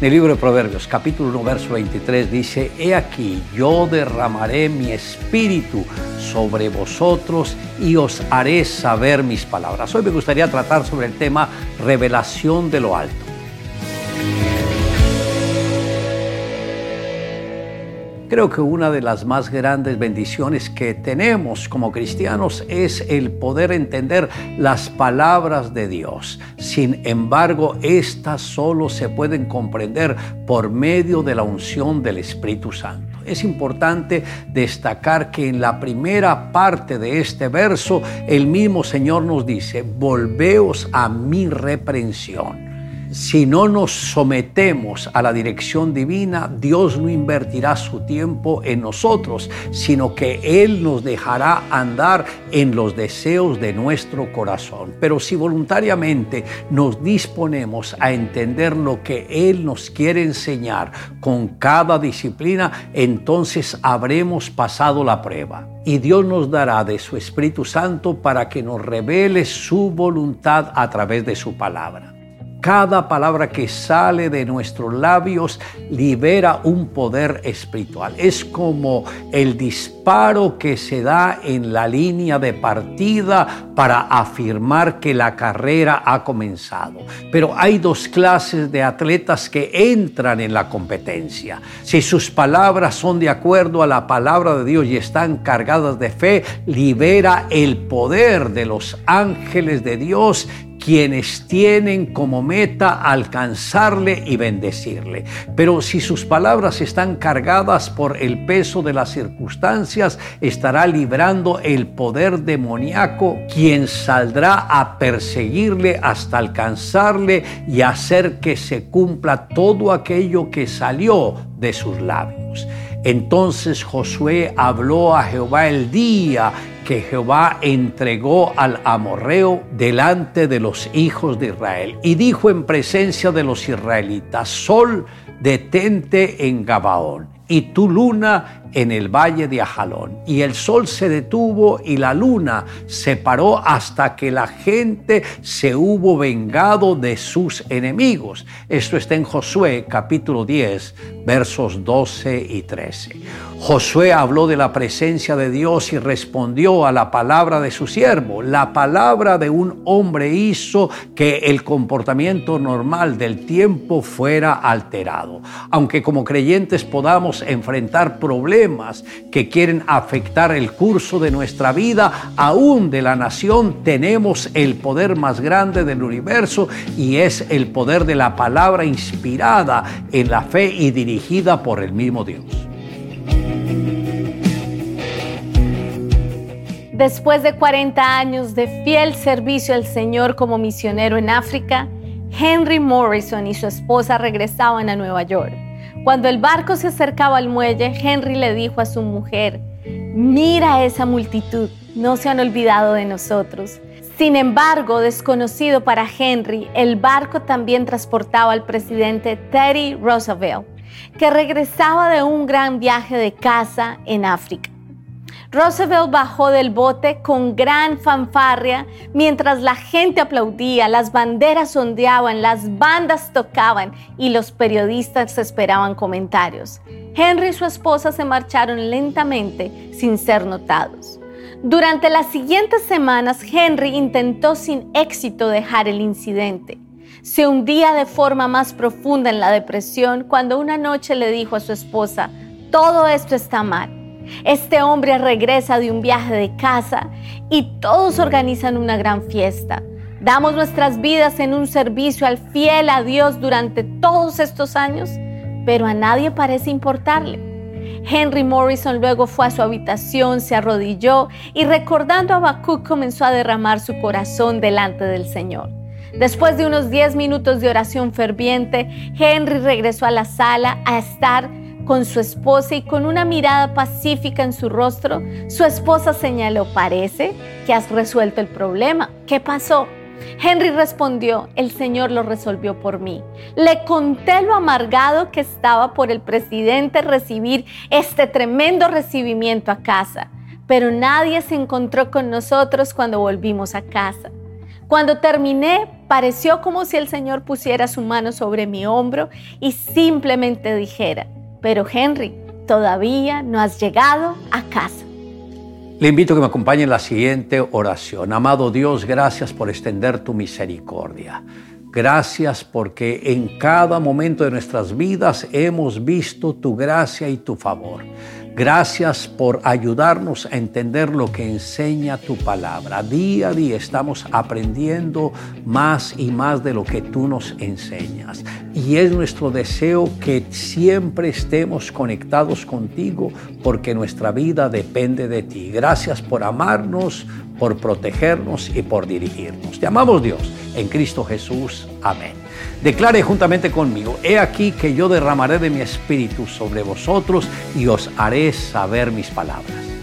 En el libro de Proverbios, capítulo 1, verso 23, dice, He aquí, yo derramaré mi espíritu sobre vosotros y os haré saber mis palabras. Hoy me gustaría tratar sobre el tema revelación de lo alto. Creo que una de las más grandes bendiciones que tenemos como cristianos es el poder entender las palabras de Dios. Sin embargo, estas solo se pueden comprender por medio de la unción del Espíritu Santo. Es importante destacar que en la primera parte de este verso el mismo Señor nos dice, volveos a mi reprensión si no nos sometemos a la dirección divina, Dios no invertirá su tiempo en nosotros, sino que Él nos dejará andar en los deseos de nuestro corazón. Pero si voluntariamente nos disponemos a entender lo que Él nos quiere enseñar con cada disciplina, entonces habremos pasado la prueba. Y Dios nos dará de su Espíritu Santo para que nos revele su voluntad a través de su palabra. Cada palabra que sale de nuestros labios libera un poder espiritual. Es como el disparo que se da en la línea de partida para afirmar que la carrera ha comenzado. Pero hay dos clases de atletas que entran en la competencia. Si sus palabras son de acuerdo a la palabra de Dios y están cargadas de fe, libera el poder de los ángeles de Dios quienes tienen como meta alcanzarle y bendecirle. Pero si sus palabras están cargadas por el peso de las circunstancias, estará librando el poder demoníaco, quien saldrá a perseguirle hasta alcanzarle y hacer que se cumpla todo aquello que salió de sus labios. Entonces Josué habló a Jehová el día que Jehová entregó al amorreo delante de los hijos de Israel. Y dijo en presencia de los israelitas, Sol, detente en Gabaón, y tu luna en el valle de Ajalón. Y el sol se detuvo y la luna se paró hasta que la gente se hubo vengado de sus enemigos. Esto está en Josué capítulo 10, versos 12 y 13. Josué habló de la presencia de Dios y respondió a la palabra de su siervo. La palabra de un hombre hizo que el comportamiento normal del tiempo fuera alterado. Aunque como creyentes podamos enfrentar problemas, que quieren afectar el curso de nuestra vida, aún de la nación, tenemos el poder más grande del universo y es el poder de la palabra inspirada en la fe y dirigida por el mismo Dios. Después de 40 años de fiel servicio al Señor como misionero en África, Henry Morrison y su esposa regresaban a Nueva York. Cuando el barco se acercaba al muelle, Henry le dijo a su mujer, mira esa multitud, no se han olvidado de nosotros. Sin embargo, desconocido para Henry, el barco también transportaba al presidente Teddy Roosevelt, que regresaba de un gran viaje de caza en África. Roosevelt bajó del bote con gran fanfarria mientras la gente aplaudía, las banderas ondeaban, las bandas tocaban y los periodistas esperaban comentarios. Henry y su esposa se marcharon lentamente sin ser notados. Durante las siguientes semanas, Henry intentó sin éxito dejar el incidente. Se hundía de forma más profunda en la depresión cuando una noche le dijo a su esposa, todo esto está mal este hombre regresa de un viaje de casa y todos organizan una gran fiesta. Damos nuestras vidas en un servicio al fiel a Dios durante todos estos años, pero a nadie parece importarle. Henry Morrison luego fue a su habitación, se arrodilló y recordando a Habacuc comenzó a derramar su corazón delante del Señor. Después de unos 10 minutos de oración ferviente, Henry regresó a la sala a estar con su esposa y con una mirada pacífica en su rostro, su esposa señaló, parece que has resuelto el problema. ¿Qué pasó? Henry respondió, el Señor lo resolvió por mí. Le conté lo amargado que estaba por el presidente recibir este tremendo recibimiento a casa, pero nadie se encontró con nosotros cuando volvimos a casa. Cuando terminé, pareció como si el Señor pusiera su mano sobre mi hombro y simplemente dijera, pero Henry, todavía no has llegado a casa. Le invito a que me acompañe en la siguiente oración. Amado Dios, gracias por extender tu misericordia. Gracias porque en cada momento de nuestras vidas hemos visto tu gracia y tu favor. Gracias por ayudarnos a entender lo que enseña tu palabra. Día a día estamos aprendiendo más y más de lo que tú nos enseñas. Y es nuestro deseo que siempre estemos conectados contigo porque nuestra vida depende de ti. Gracias por amarnos, por protegernos y por dirigirnos. Te amamos Dios en Cristo Jesús. Amén. Declare juntamente conmigo, he aquí que yo derramaré de mi espíritu sobre vosotros y os haré saber mis palabras.